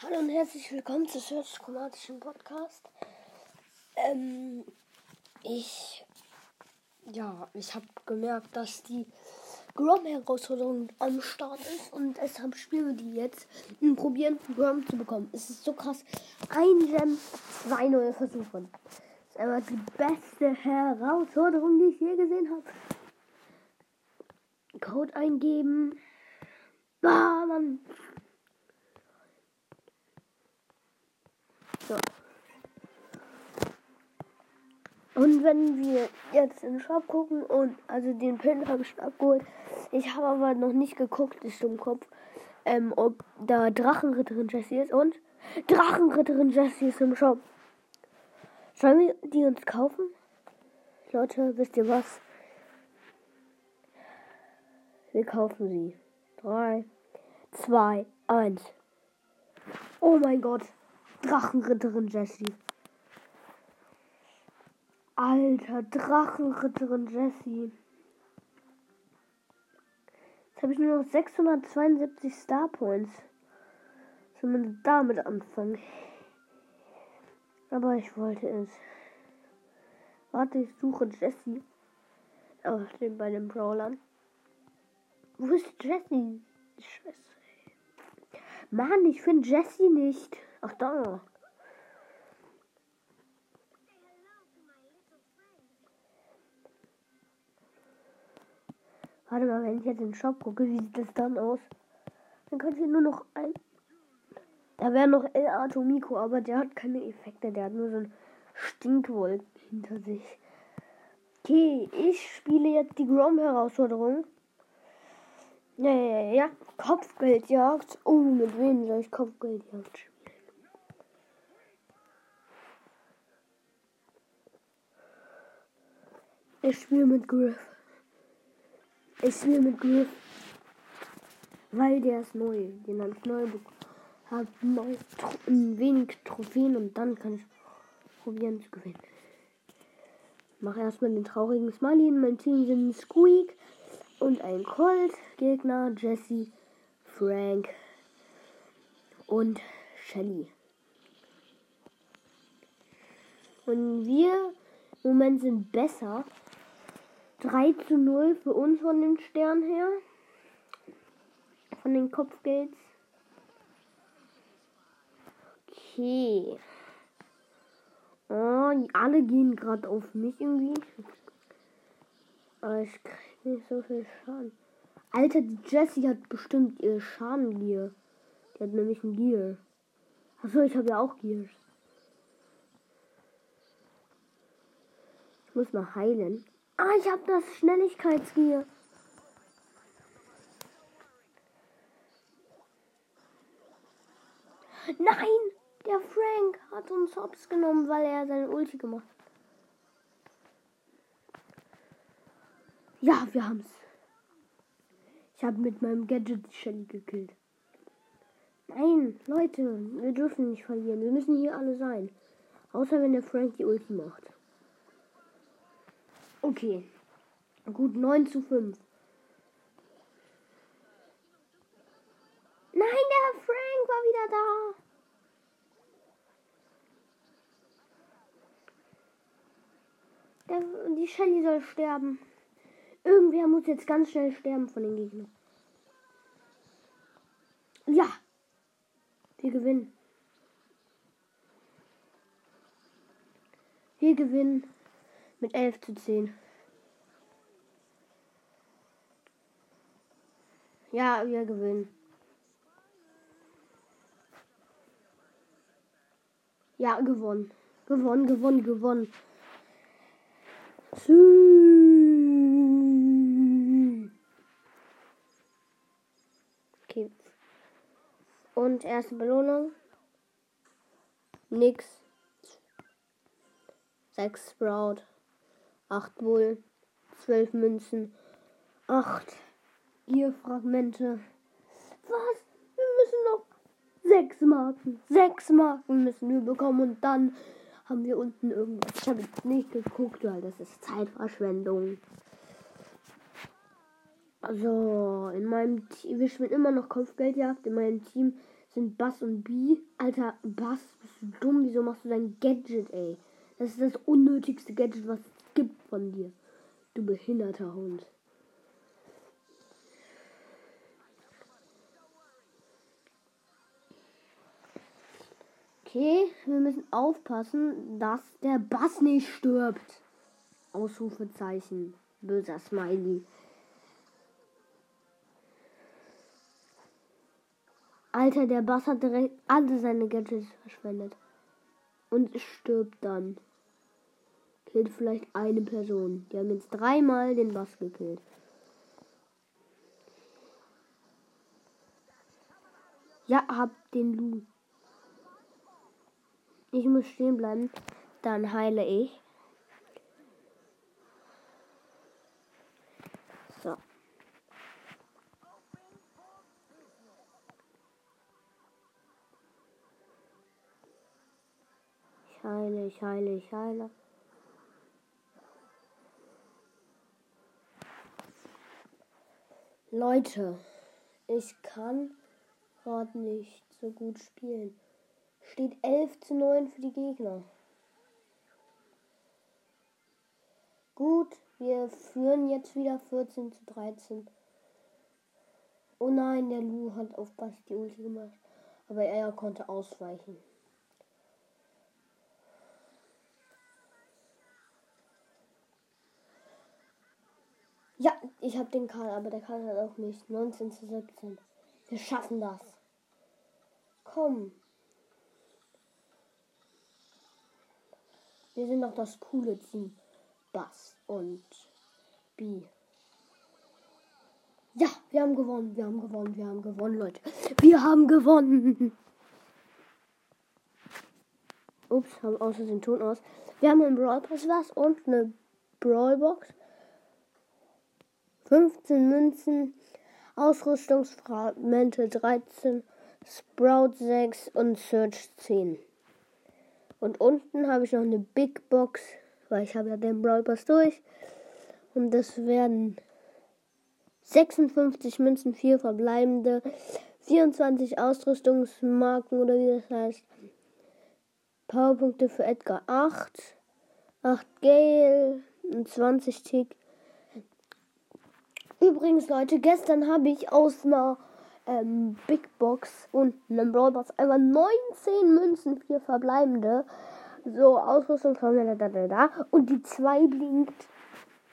Hallo und herzlich willkommen zu Search Chromatischen Podcast. Ähm, ich, ja, ich habe gemerkt, dass die Grom-Herausforderung am Start ist und deshalb spielen wir die jetzt und probieren, Grom zu bekommen. Es ist so krass. Ein Gem, zwei neue Versuche. Das ist einfach die beste Herausforderung, die ich je gesehen habe. Code eingeben. Ah, Mann. Und wenn wir jetzt in den Shop gucken und also den Pin habe ich schon abgeholt. Ich habe aber noch nicht geguckt, ist im Kopf, ähm, ob da Drachenritterin Jessie ist und Drachenritterin Jessie ist im Shop. Sollen wir die uns kaufen? Leute, wisst ihr was? Wir kaufen sie. 3, 2, 1. Oh mein Gott. Drachenritterin Jessie. Alter, Drachenritterin Jessie. Jetzt habe ich nur noch 672 Star Points. Wir damit anfangen? Aber ich wollte es. Warte, ich suche Jessie. Oh, steht bei den Brawlern. Wo ist Jessie? Scheiße. Mann, ich finde Jessie nicht. Ach da. Warte mal, wenn ich jetzt in den Shop gucke, wie sieht das dann aus? Dann könnte ich nur noch ein. Da wäre noch El Atomico, aber der hat keine Effekte. Der hat nur so ein Stinkwolk hinter sich. Okay, ich spiele jetzt die Grom-Herausforderung. Ja, ja, ja. Kopfgeldjagd. Oh, mit wem soll ich Kopfgeldjagd spielen? Ich spiele mit Griff. Ich spiele mit Griff. Weil der ist neu. Den habe ich neu bekommen. Hab neu ein wenig Trophäen und dann kann ich probieren zu gewinnen. Mache erstmal den traurigen Smiley. In meinem Team sind Squeak und ein Colt. Gegner Jesse, Frank und Shelly. Und wir im Moment sind besser. 3 zu 0 für uns von den Sternen her. Von den Kopfgelds. Okay. Oh, alle gehen gerade auf mich irgendwie. Aber ich krieg nicht so viel Schaden. Alter, die Jessie hat bestimmt ihr Schadengear. Die hat nämlich ein Gear. Achso, ich habe ja auch Gears. Ich muss mal heilen. Ah, ich habe das Schnelligkeitsgear. Nein, der Frank hat uns hops genommen, weil er seine Ulti gemacht. Ja, wir haben's. Ich habe mit meinem Gadget Shelly gekillt. Nein, Leute, wir dürfen nicht verlieren. Wir müssen hier alle sein. Außer wenn der Frank die Ulti macht. Okay. Gut, 9 zu 5. Nein, der Frank war wieder da. Der, die Shelly soll sterben. Irgendwer muss jetzt ganz schnell sterben von den Gegnern. Ja. Wir gewinnen. Wir gewinnen mit 11 zu 10. Ja, wir gewinnen. Ja, gewonnen. Gewonnen, gewonnen, gewonnen. Okay. Und erste Belohnung. Nix. 6 Sprout. 8 Bull. 12 Münzen. 8 Gierfragmente. Was? Wir müssen noch 6 Marken. 6 Marken müssen wir bekommen und dann haben wir unten irgendwas. Ich habe nicht geguckt, weil das ist Zeitverschwendung. Also, in meinem Team, wir spielen immer noch Kopfgeldjagd. In meinem Team sind Bass und B. Alter, Bass, bist du dumm? Wieso machst du dein Gadget, ey? Das ist das unnötigste Gadget, was es gibt von dir. Du behinderter Hund. Okay, wir müssen aufpassen, dass der Bass nicht stirbt. Ausrufezeichen. Böser Smiley. Alter, der Bass hat direkt alle seine Gadgets verschwendet. Und stirbt dann. Killt vielleicht eine Person. Die haben jetzt dreimal den Bass gekillt. Ja, hab den Lu. Ich muss stehen bleiben. Dann heile ich. So. Ich heile, ich heile, ich heile. Leute, ich kann gerade nicht so gut spielen. Steht 11 zu 9 für die Gegner. Gut, wir führen jetzt wieder 14 zu 13. Oh nein, der Lu hat auf Basti Ulti gemacht. Aber er konnte ausweichen. Ja, ich habe den Karl, aber der Karl hat auch mich. 19 zu 17. Wir schaffen das. Komm. Wir sind doch das coole Team. Bass und B. Ja, wir haben gewonnen, wir haben gewonnen, wir haben gewonnen, Leute. Wir haben gewonnen. Ups, haben außer den Ton aus. Wir haben einen Brawl Pass was und eine Brawl Box. 15 Münzen, Ausrüstungsfragmente 13, Sprout 6 und Search 10. Und unten habe ich noch eine Big Box, weil ich habe ja den Brawl Pass durch. Und das werden 56 Münzen, 4 verbleibende, 24 Ausrüstungsmarken oder wie das heißt. Powerpunkte für Edgar 8, 8 Gale und 20 Tick. Übrigens, Leute, gestern habe ich aus einer ähm, Big Box und einem Brawl Box einfach 19 Münzen, vier verbleibende. So, Ausrüstung von da, da, da, da. Und die 2 blinkt.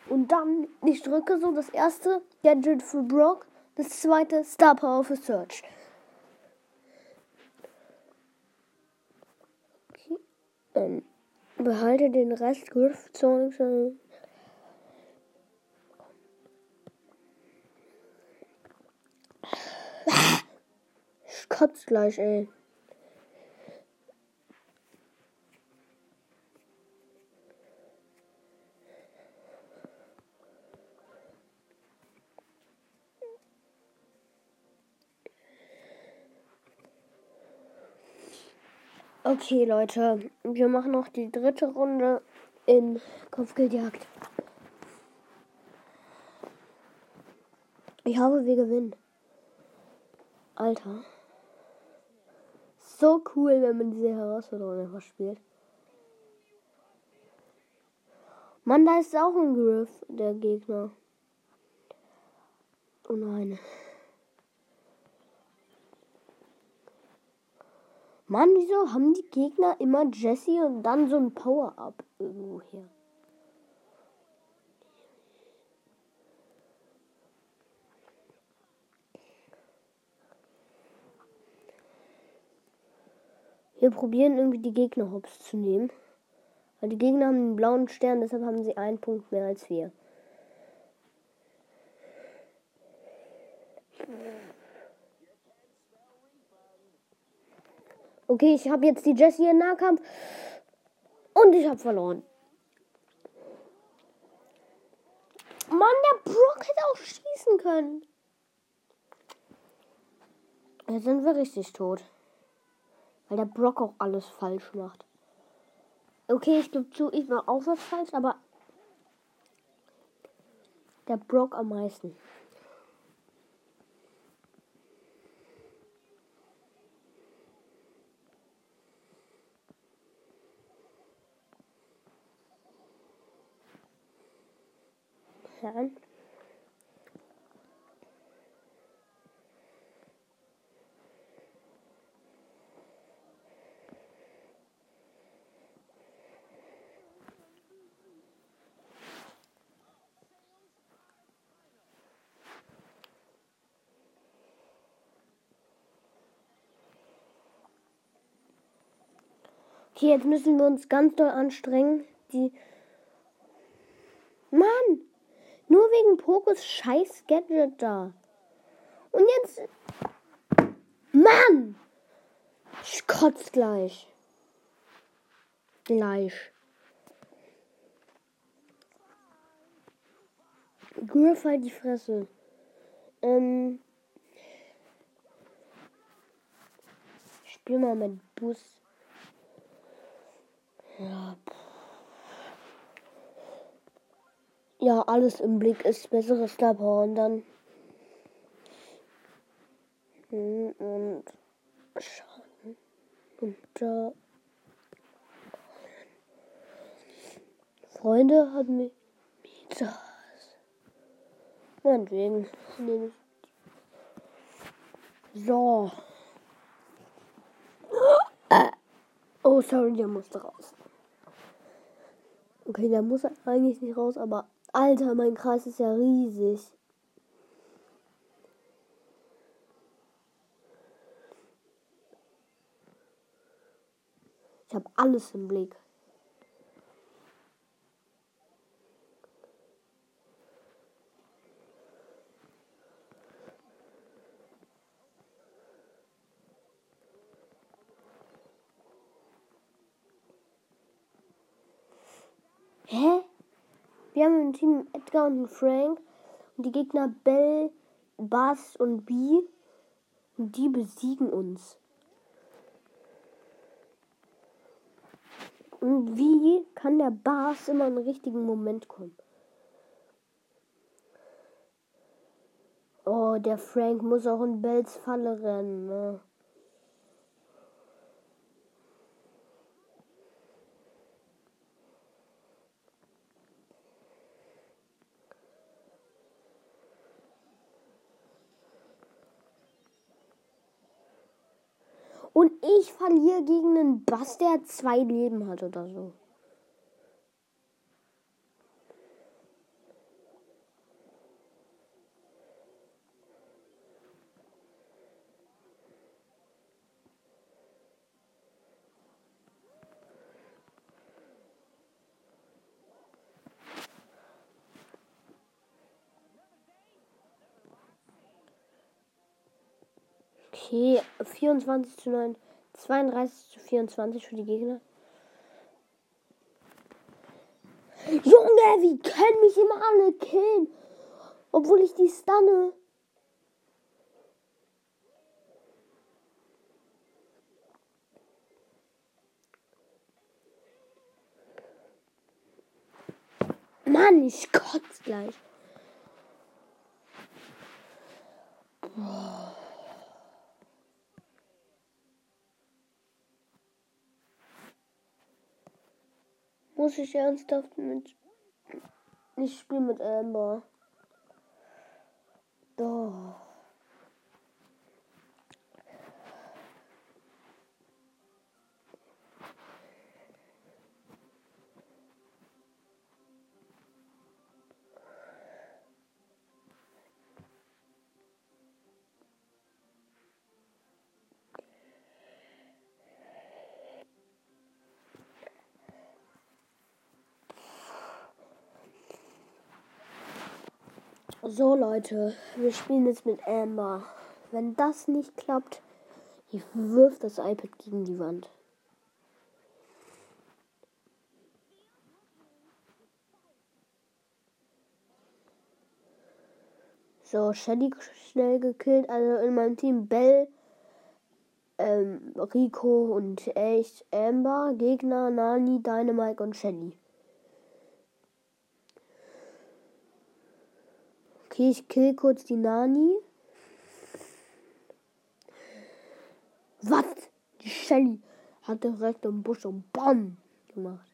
Und dann, ich drücke so das erste Gadget für Brock, das zweite Star Power für Search. Okay. Ähm, behalte den Rest Griff Zone. Kotzt gleich, ey. Okay, Leute, wir machen noch die dritte Runde in Kopfgeldjagd. Ich hoffe, wir gewinnen. Alter so cool, wenn man diese Herausforderung einfach spielt. Mann, da ist auch ein Griff, der Gegner. Oh nein. Mann, wieso haben die Gegner immer Jesse und dann so ein Power-Up irgendwo her? Wir probieren irgendwie die Gegner hops zu nehmen. Weil die Gegner haben einen blauen Stern, deshalb haben sie einen Punkt mehr als wir. Okay, ich habe jetzt die Jessie in Nahkampf. Und ich habe verloren. Mann, der Brock hätte auch schießen können. Jetzt sind wir richtig tot. Weil der Brock auch alles falsch macht. Okay, ich gebe zu, ich mache auch was falsch, aber der Brock am meisten. Okay, jetzt müssen wir uns ganz doll anstrengen. Die. Mann! Nur wegen Pokus scheiß Gadget da. Und jetzt. Mann! Ich kotz gleich. Gleich. Griff halt die Fresse. Ähm. Ich spiel mal mit Bus. Ja. Ja, alles im Blick ist besseres Star und dann. Hm, und Schaden. Und da. Freunde hat mich. Das. Meinetwegen. nehme ich. So. Oh, sorry, der musste raus. Okay, der muss eigentlich nicht raus, aber Alter, mein Kreis ist ja riesig. Ich habe alles im Blick. Hä? Wir haben im Team Edgar und Frank und die Gegner Bell, Bass und B und die besiegen uns. Und wie kann der Bass immer im richtigen Moment kommen? Oh, der Frank muss auch in Bells Falle rennen. Ne? Und ich verliere gegen einen Bass, der zwei Leben hat oder so. Okay, 24 zu 9, 32 zu 24 für die Gegner. Junge, wie können mich immer alle killen? Obwohl ich die stunne. Mann, ich kotze gleich. Boah. Muss ich ernsthaft mit. Ich spiele mit Amber. Doch. So Leute, wir spielen jetzt mit Amber. Wenn das nicht klappt, ich wirf das iPad gegen die Wand. So, Shelly schnell gekillt. Also in meinem Team Bell, ähm, Rico und echt Amber. Gegner Nani, Dynamite und Shelly. Okay, ich kill kurz die Nani. Was? Die Shelly hat direkt im Busch und BAM gemacht.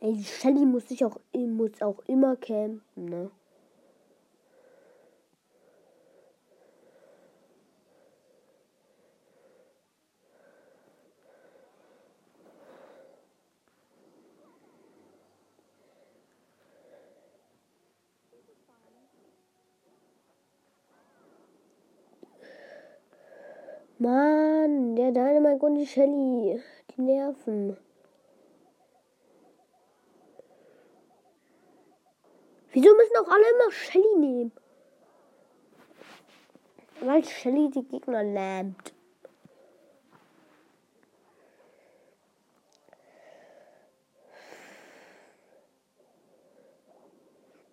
Ey, die Shelly muss sich auch, muss auch immer campen, ne? Und die Shelly. Die nerven. Wieso müssen auch alle immer Shelly nehmen? Weil Shelly die Gegner lähmt.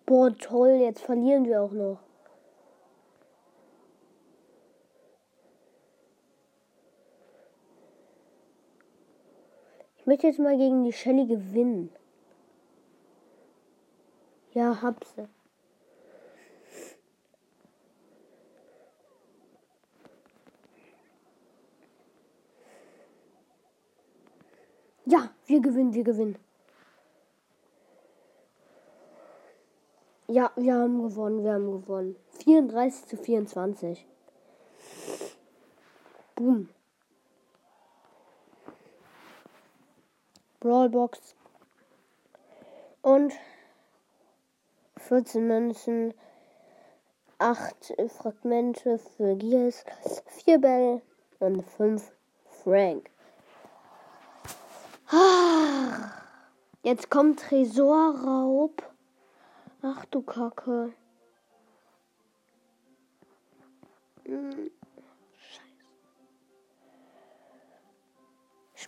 Boah, toll, jetzt verlieren wir auch noch. Möchte jetzt mal gegen die Shelly gewinnen. Ja, hab sie. Ja, wir gewinnen, wir gewinnen. Ja, wir haben gewonnen, wir haben gewonnen. 34 zu 24. Boom. Brawlbox und 14 Münzen, 8 Fragmente für Gears, 4 Bell und 5 Frank. Jetzt kommt Tresorraub. Ach du Kacke. Hm.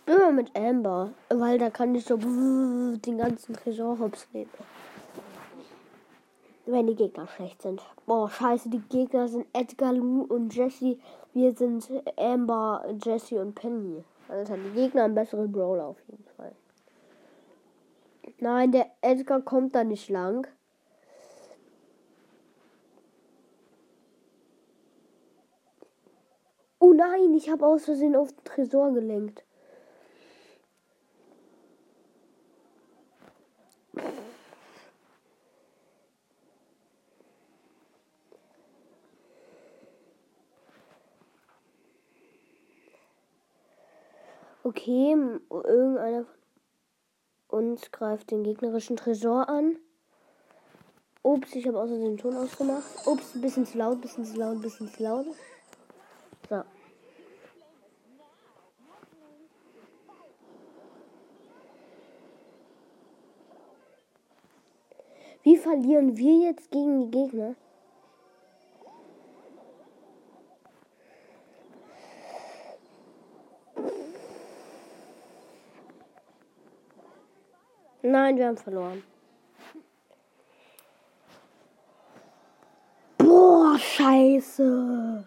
Spiele mal mit Amber, weil da kann ich so den ganzen Tresor hops nehmen. Wenn die Gegner schlecht sind. Boah, scheiße, die Gegner sind Edgar, Lou und Jesse. Wir sind Amber, Jesse und Penny. Also die Gegner haben bessere Brawler auf jeden Fall. Nein, der Edgar kommt da nicht lang. Oh nein, ich habe aus Versehen auf den Tresor gelenkt. Okay, irgendeiner von uns greift den gegnerischen Tresor an. Ups, ich habe außerdem den Ton ausgemacht. Ups, ein bisschen zu laut, ein bisschen zu laut, ein bisschen zu laut. So. Wie verlieren wir jetzt gegen die Gegner? Nein, wir haben verloren. Boah, scheiße.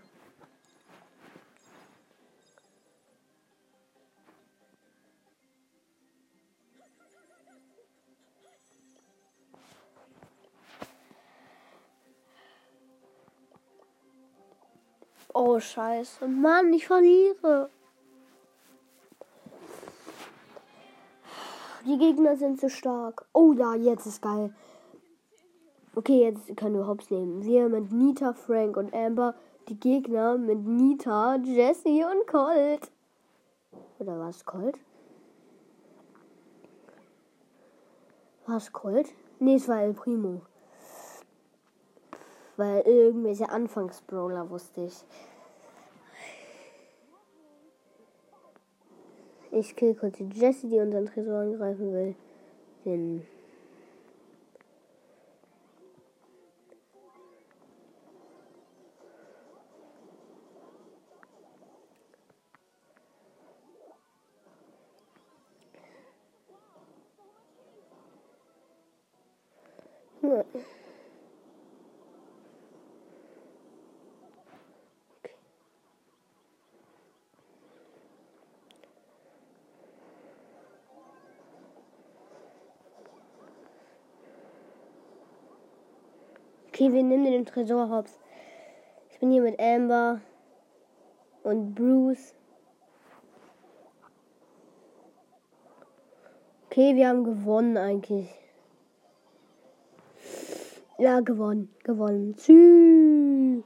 Oh, scheiße. Mann, ich verliere. Die Gegner sind zu stark. Oh ja, jetzt ist geil. Okay, jetzt können wir Hops nehmen. Wir mit Nita, Frank und Amber. Die Gegner mit Nita, Jesse und Colt. Oder war es Colt? War Colt? Nee, es war El Primo. Weil irgendwelche Anfangsbrawler wusste ich. Ich kill kurz die Jessie, die unseren Tresor angreifen will. Den Ja. Okay, wir nehmen den Tresor hops. Ich bin hier mit Amber und Bruce. Okay, wir haben gewonnen eigentlich. Ja, gewonnen. Gewonnen. Tschüss.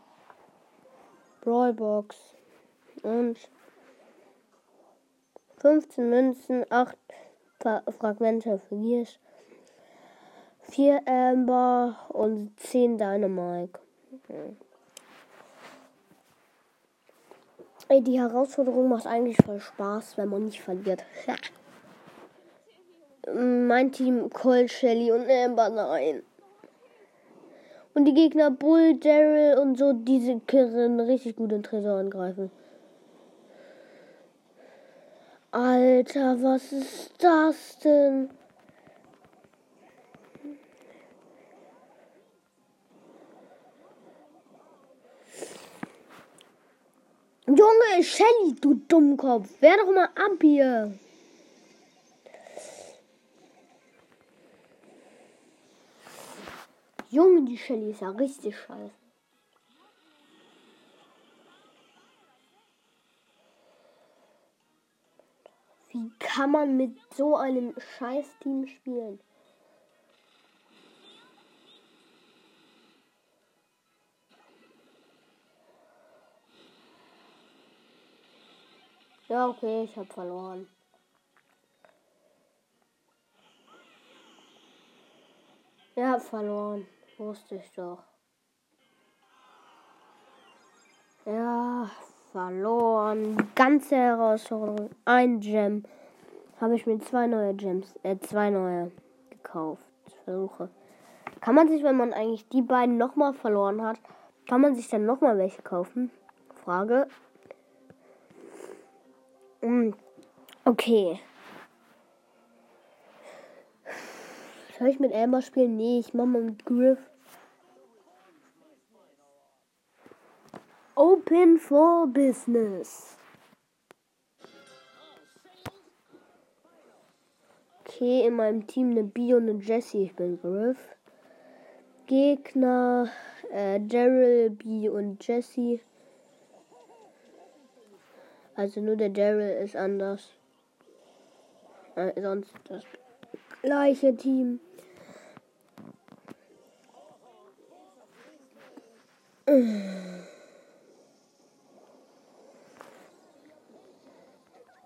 Brawlbox. Und 15 Münzen, 8 Fragmente für Giers, 4 Amber und 10 Dynamite. Okay. Ey, die Herausforderung macht eigentlich voll Spaß, wenn man nicht verliert. mein Team Cole, Shelly und Amber, nein. Und die Gegner Bull, Daryl und so, diese können richtig gut in Tresor angreifen. Alter, was ist das denn? Junge, Shelly, du Dummkopf. Wer doch mal ab hier. Junge, die Shelly ist ja richtig scheiße. Wie kann man mit so einem Scheiß-Team spielen? Ja, okay, ich habe verloren. Ja, verloren. Wusste ich doch. Ja, verloren. Ganze Herausforderung. Ein Gem. Habe ich mir zwei neue Gems, äh, zwei neue gekauft. Versuche. Kann man sich, wenn man eigentlich die beiden nochmal verloren hat, kann man sich dann nochmal welche kaufen? Frage. Mm, okay. Soll ich mit Amber spielen? Nee, ich mach mal mit Griff. Open for Business. Okay, in meinem Team eine Bio und eine Jessie. Ich bin Griff. Gegner äh, Daryl, B und Jessie. Also nur der Daryl ist anders. Äh, sonst das gleiche Team.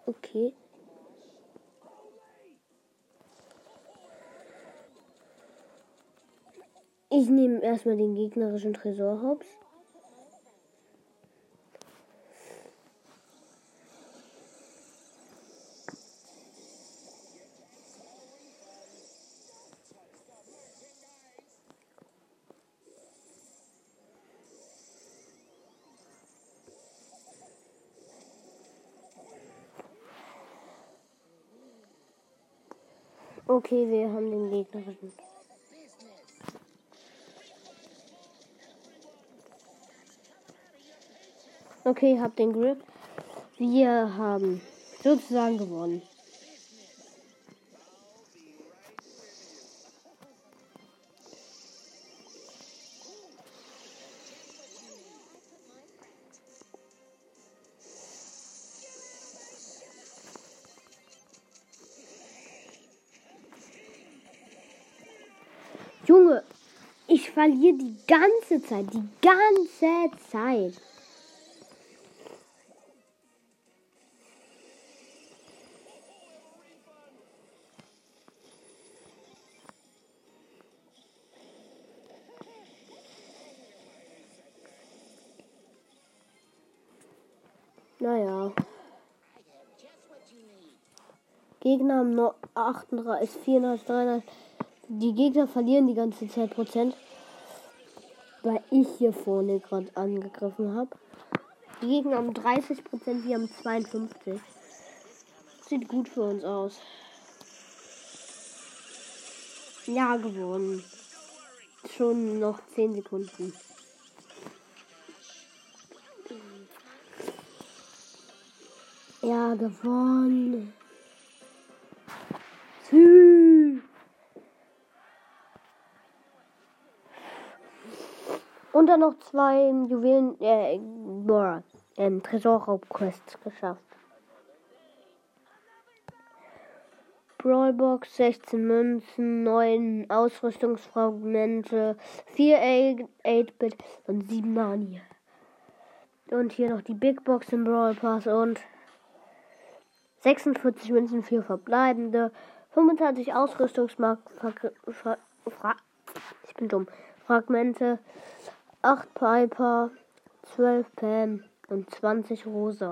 Okay. Ich nehme erstmal den gegnerischen Tresor hops. Okay, wir haben den gegnerischen. Okay, hab den Grip. Wir haben sozusagen gewonnen. Verliere die ganze Zeit, die ganze Zeit. Naja. Gegner haben nur 38, 400, 300. Die Gegner verlieren die ganze Zeit Prozent. Weil ich hier vorne gerade angegriffen habe. Die Gegner haben 30 Prozent, wir haben 52. Sieht gut für uns aus. Ja, gewonnen. Schon noch 10 Sekunden. Ja, gewonnen. Und dann noch zwei Juwelen, äh, boah, ähm, Tresorraubquests geschafft. Brawlbox, 16 Münzen, 9 Ausrüstungsfragmente, 4 8-Bit und 7 Nani. Und hier noch die Big Box im Brawl Pass und 46 Münzen für verbleibende, 25 Ausrüstungsmark ich bin dumm. Fragmente, 8 Piper, 12 Pam und 20 Rosa.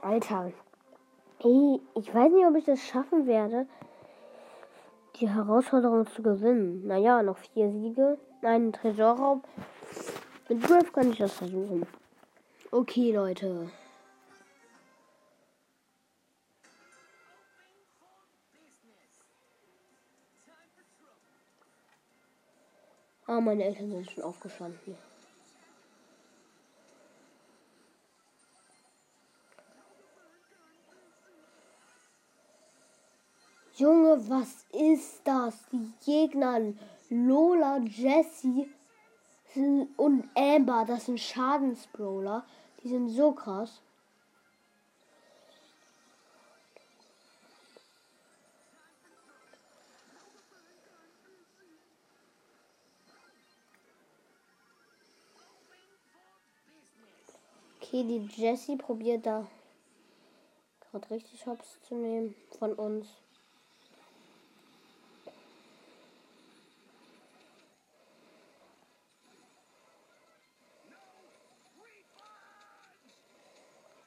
Alter. Ey, ich weiß nicht, ob ich das schaffen werde, die Herausforderung zu gewinnen. Naja, noch vier Siege, einen Tresorraum. Mit Griff kann ich das versuchen. Okay, Leute. Ah, meine Eltern sind schon aufgestanden. Junge, was ist das? Die Gegner Lola, Jessie und Amber, das sind Schadensbrawler. Die sind so krass. Okay, die Jessie probiert da gerade richtig Hops zu nehmen von uns.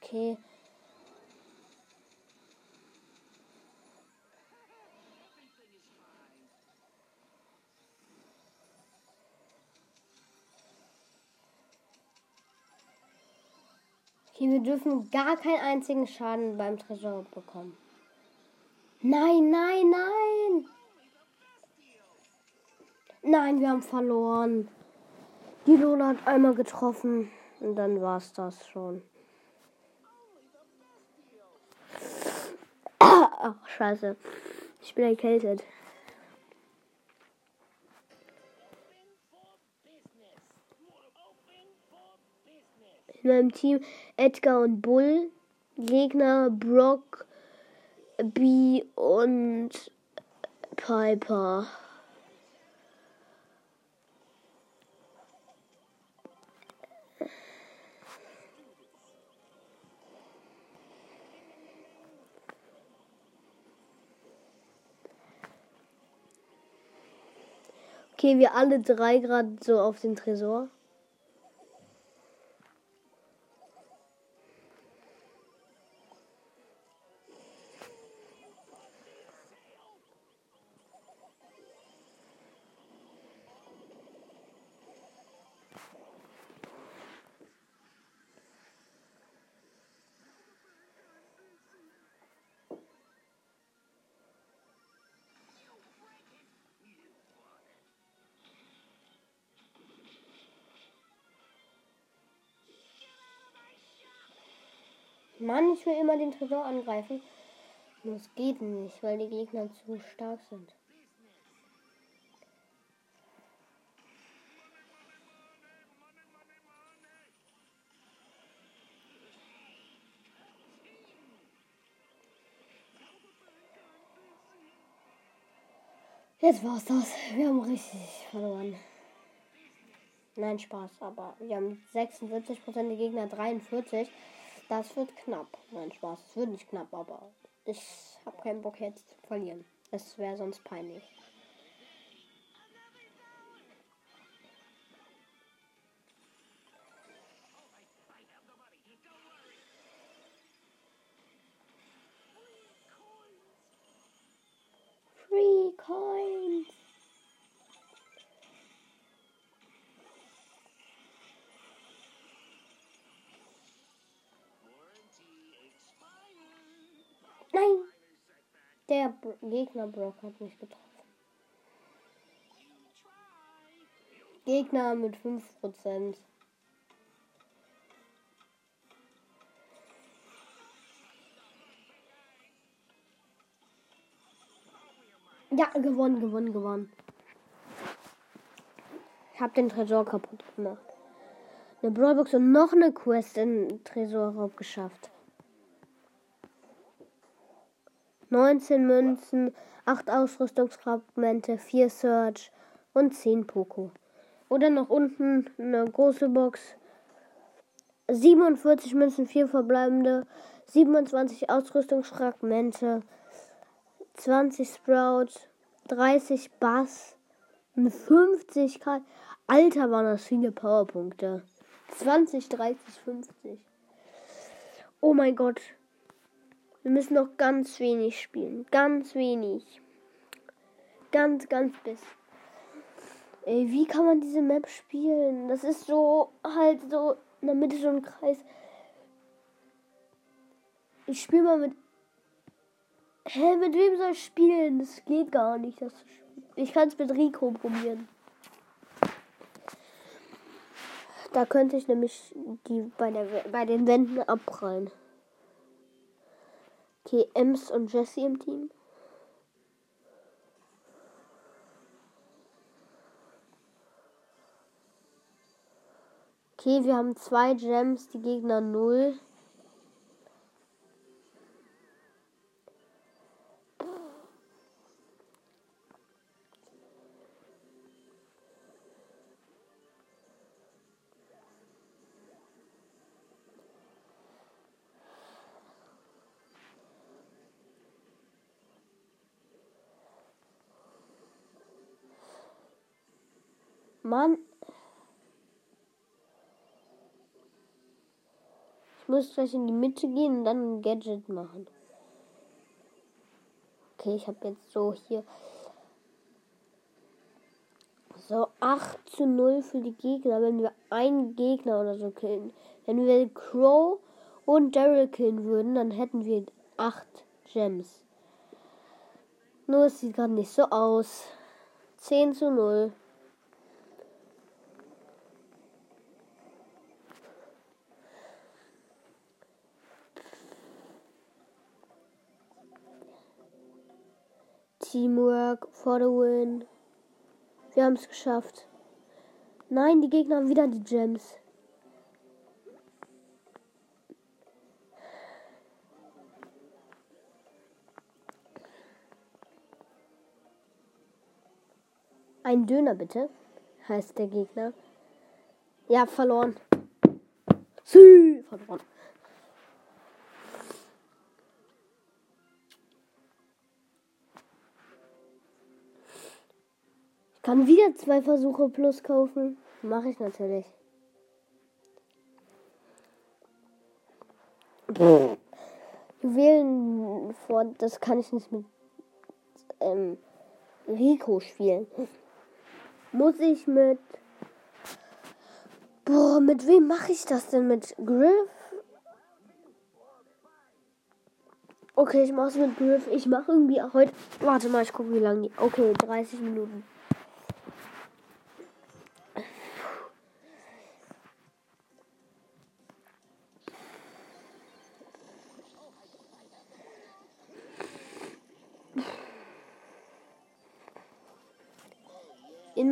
okay. Okay, wir dürfen gar keinen einzigen Schaden beim Tresor bekommen. Nein, nein, nein! Nein, wir haben verloren. Die Lola hat einmal getroffen und dann war es das schon. Ach, scheiße. Ich bin erkältet. In meinem Team Edgar und Bull. Gegner Brock, B und Piper. Okay, wir alle drei gerade so auf den Tresor. Mann, ich will immer den Tresor angreifen. Es geht nicht, weil die Gegner zu stark sind. Jetzt war's das. Wir haben richtig verloren. Nein, Spaß, aber wir haben 46% die Gegner 43. Das wird knapp. Nein, Spaß. Es wird nicht knapp, aber ich habe keinen Bock jetzt zu verlieren. Es wäre sonst peinlich. Der Gegner Brock hat mich getroffen. Gegner mit 5%. Ja, gewonnen, gewonnen, gewonnen. Ich hab den Tresor kaputt gemacht. eine Brawlbox und noch eine Quest in Tresorraub geschafft. 19 Münzen, 8 Ausrüstungsfragmente, 4 Search und 10 Poco. Oder noch unten eine große Box. 47 Münzen, 4 verbleibende, 27 Ausrüstungsfragmente, 20 Sprout, 30 Bass, 50 K. Alter, waren das viele Powerpunkte. 20, 30, 50. Oh mein Gott. Wir müssen noch ganz wenig spielen. Ganz wenig. Ganz, ganz bis. Ey, wie kann man diese Map spielen? Das ist so halt so in der Mitte so ein Kreis. Ich spiele mal mit. Hä, mit wem soll ich spielen? Das geht gar nicht. Das ich kann es mit Rico probieren. Da könnte ich nämlich die bei, der, bei den Wänden abprallen. Okay, Ems und Jesse im Team. Okay, wir haben zwei Gems, die Gegner null. Mann. Ich muss gleich in die Mitte gehen und dann ein Gadget machen. Okay, ich habe jetzt so hier. So 8 zu 0 für die Gegner, wenn wir einen Gegner oder so killen. Wenn wir Crow und Daryl killen würden, dann hätten wir 8 Gems. Nur es sieht gerade nicht so aus. 10 zu 0. Teamwork for the win. Wir haben es geschafft. Nein, die Gegner haben wieder die Gems. Ein Döner bitte, heißt der Gegner. Ja, verloren. Sie, verloren. Kann wieder zwei Versuche plus kaufen. Mache ich natürlich. Juwelen vor, das kann ich nicht mit ähm, Rico spielen. Muss ich mit. Boah, mit wem mache ich das denn? Mit Griff? Okay, ich mache es mit Griff. Ich mache irgendwie heute. Warte mal, ich gucke, wie lange. Okay, 30 Minuten.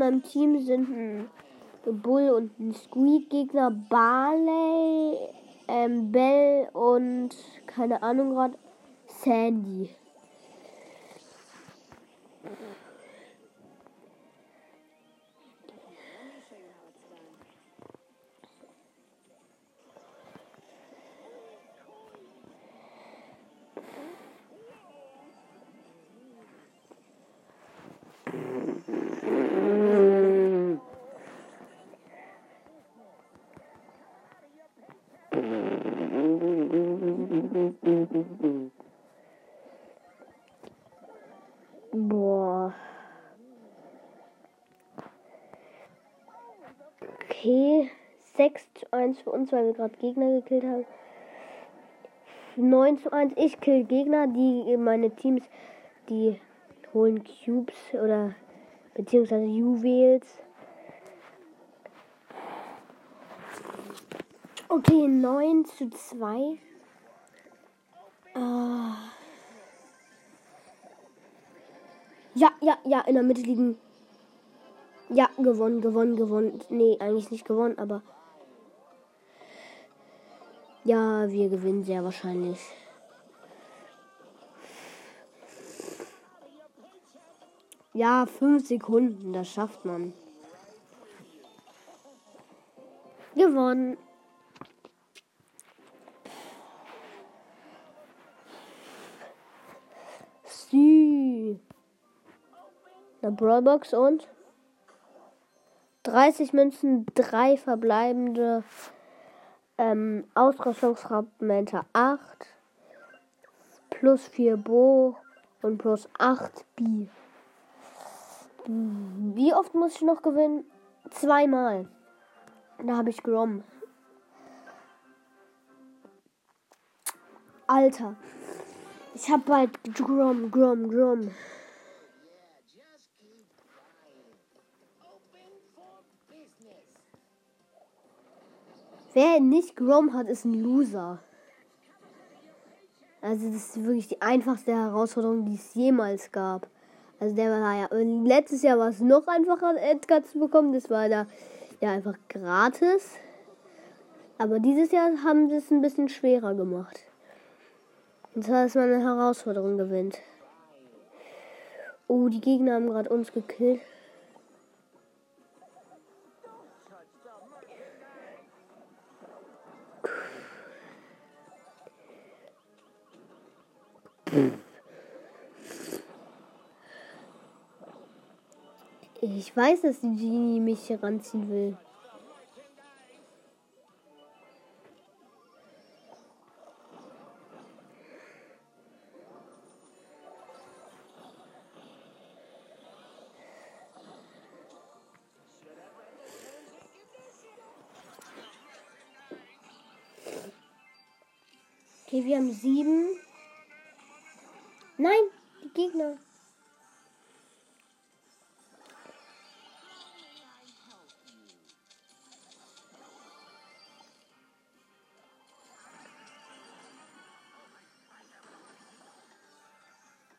Meinem Team sind ein Bull und ein Squeak-Gegner, Barley, ähm, Bell und keine Ahnung gerade, Sandy. 1 für uns, weil wir gerade Gegner gekillt haben. 9 zu 1. Ich kill Gegner, die meine Teams, die holen Cubes oder beziehungsweise Juwels. Okay, 9 zu 2. Ah. Ja, ja, ja, in der Mitte liegen. Ja, gewonnen, gewonnen, gewonnen. Nee, eigentlich nicht gewonnen, aber Ja, wir gewinnen sehr wahrscheinlich. Ja, fünf Sekunden, das schafft man. Gewonnen. Sie. Eine Brawlbox und 30 Münzen, drei verbleibende ähm, Ausrüstungsfragmente 8 plus 4 Bo und plus 8 Bi. Wie oft muss ich noch gewinnen? Zweimal. Da habe ich Grom. Alter. Ich habe bald Grom, Grom, Grom. Wer nicht Grom hat, ist ein Loser. Also das ist wirklich die einfachste Herausforderung, die es jemals gab. Also der war ja letztes Jahr war es noch einfacher, Edgar zu bekommen. Das war da ja einfach gratis. Aber dieses Jahr haben sie es ein bisschen schwerer gemacht. Und zwar, dass man eine Herausforderung gewinnt. Oh, die Gegner haben gerade uns gekillt. Ich weiß, dass die Genie mich ranziehen will. Okay, wir haben sieben. Gegner.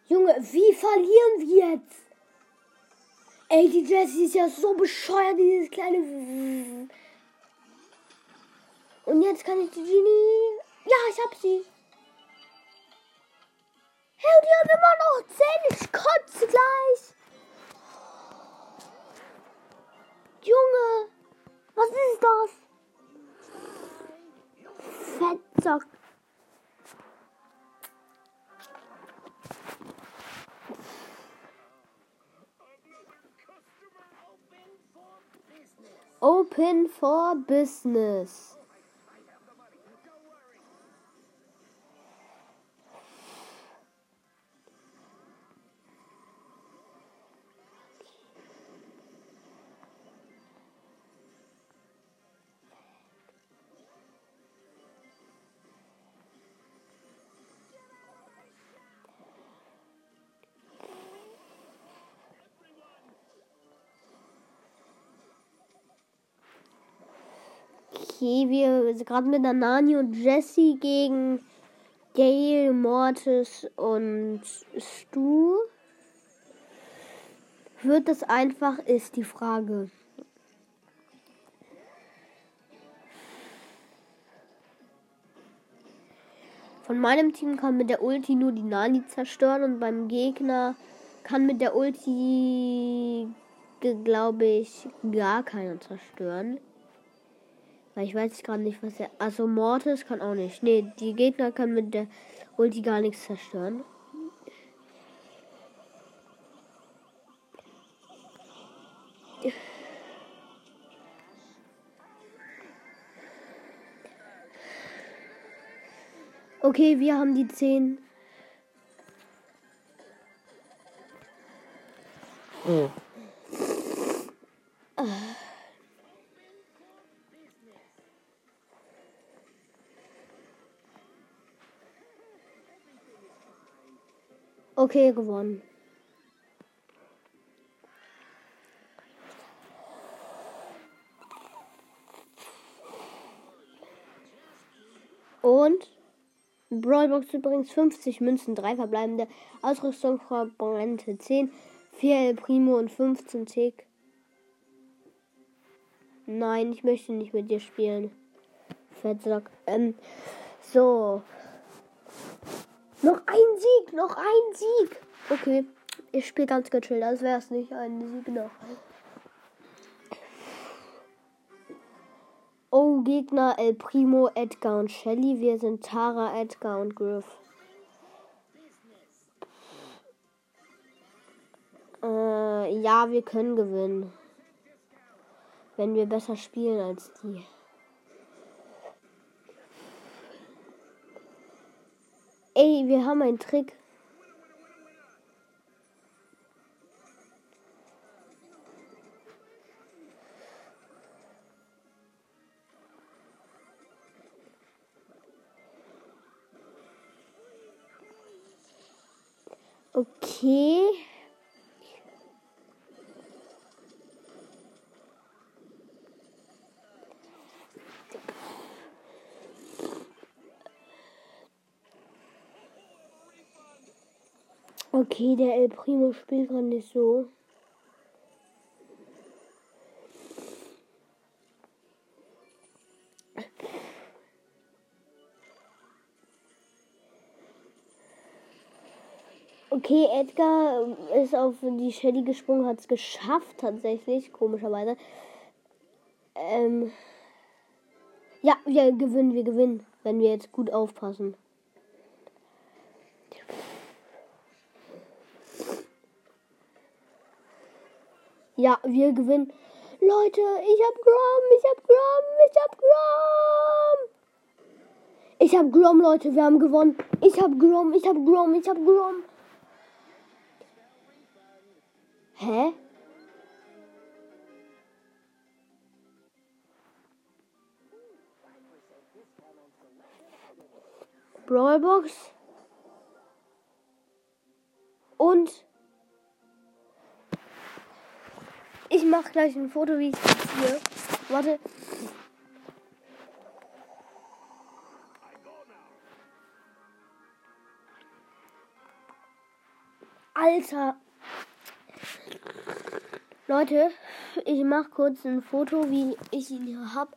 Junge, wie verlieren wir jetzt? Ey, die Jessie ist ja so bescheuert, dieses kleine. Und jetzt kann ich die Genie. Ja, ich hab sie. Hey, die haben immer noch 10. Ich kotze gleich. Junge, was ist das? Fettsack. Open for Business. Okay, wir sind gerade mit der Nani und Jesse gegen Gail, Mortis und Stu. Wird das einfach, ist die Frage. Von meinem Team kann mit der Ulti nur die Nani zerstören und beim Gegner kann mit der Ulti, glaube ich, gar keiner zerstören. Weil ich weiß gerade nicht, was er. Also Mortis kann auch nicht. Nee, die Gegner kann mit der Ulti gar nichts zerstören. Okay, wir haben die 10. Oh. Okay, gewonnen. Und Brawlbox übrigens 50 Münzen, 3 verbleibende Ausrüstung verbrannte 10, 4 El Primo und 15 Tick. Nein, ich möchte nicht mit dir spielen. Fettsack. Ähm, so. Noch ein Sieg, noch ein Sieg. Okay, ich spiele ganz gechillt, als wäre es nicht ein Sieg noch. Oh, Gegner El Primo, Edgar und Shelly. Wir sind Tara, Edgar und Griff. Äh, ja, wir können gewinnen. Wenn wir besser spielen als die. Ey, wir haben einen Trick. Okay. Okay, der El Primo spielt gerade nicht so. Okay, Edgar ist auf die Shelly gesprungen, hat es geschafft tatsächlich, komischerweise. Ähm ja, wir gewinnen, wir gewinnen, wenn wir jetzt gut aufpassen. Ja, wir gewinnen. Leute, ich hab Grom, ich hab Grom, ich hab Grom. Ich hab Grom, Leute, wir haben gewonnen. Ich hab Grom, ich hab Grom, ich hab Grom. Hä? Brawlbox. Und ich mache gleich ein Foto, wie ich es hier. Warte. Alter. Leute, ich mache kurz ein Foto, wie ich ihn hier habe.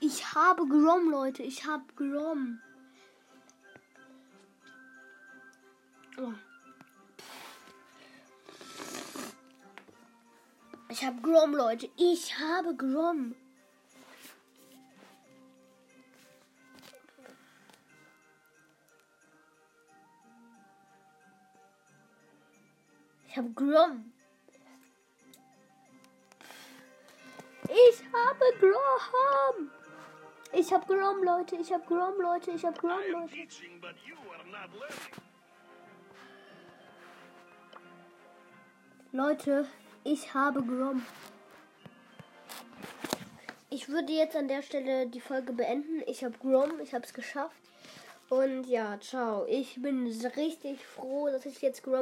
Ich habe Grom, Leute. Ich habe Grom. Oh. Ich habe Grom, Leute. Ich habe Grom. Ich habe Grom. Ich habe Grom. Ich habe Grom, Leute. Ich habe Grom, Leute. Ich habe Grom, Leute. Leute, ich habe Grom. Ich würde jetzt an der Stelle die Folge beenden. Ich habe Grom, ich habe es geschafft. Und ja, ciao. Ich bin richtig froh, dass ich jetzt Grom